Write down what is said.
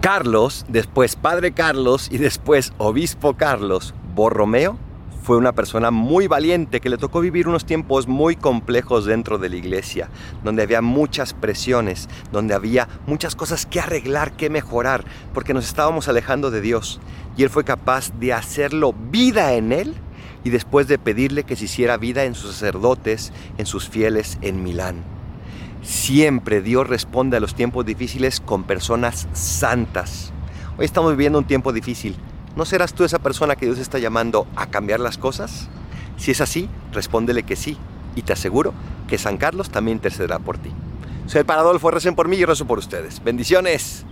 Carlos, después Padre Carlos y después Obispo Carlos Borromeo fue una persona muy valiente que le tocó vivir unos tiempos muy complejos dentro de la iglesia, donde había muchas presiones, donde había muchas cosas que arreglar, que mejorar, porque nos estábamos alejando de Dios. Y él fue capaz de hacerlo vida en él y después de pedirle que se hiciera vida en sus sacerdotes, en sus fieles en Milán. Siempre Dios responde a los tiempos difíciles con personas santas. Hoy estamos viviendo un tiempo difícil. ¿No serás tú esa persona que Dios está llamando a cambiar las cosas? Si es así, respóndele que sí. Y te aseguro que San Carlos también intercederá por ti. Soy el Paradolfo, recen por mí y rezo por ustedes. Bendiciones.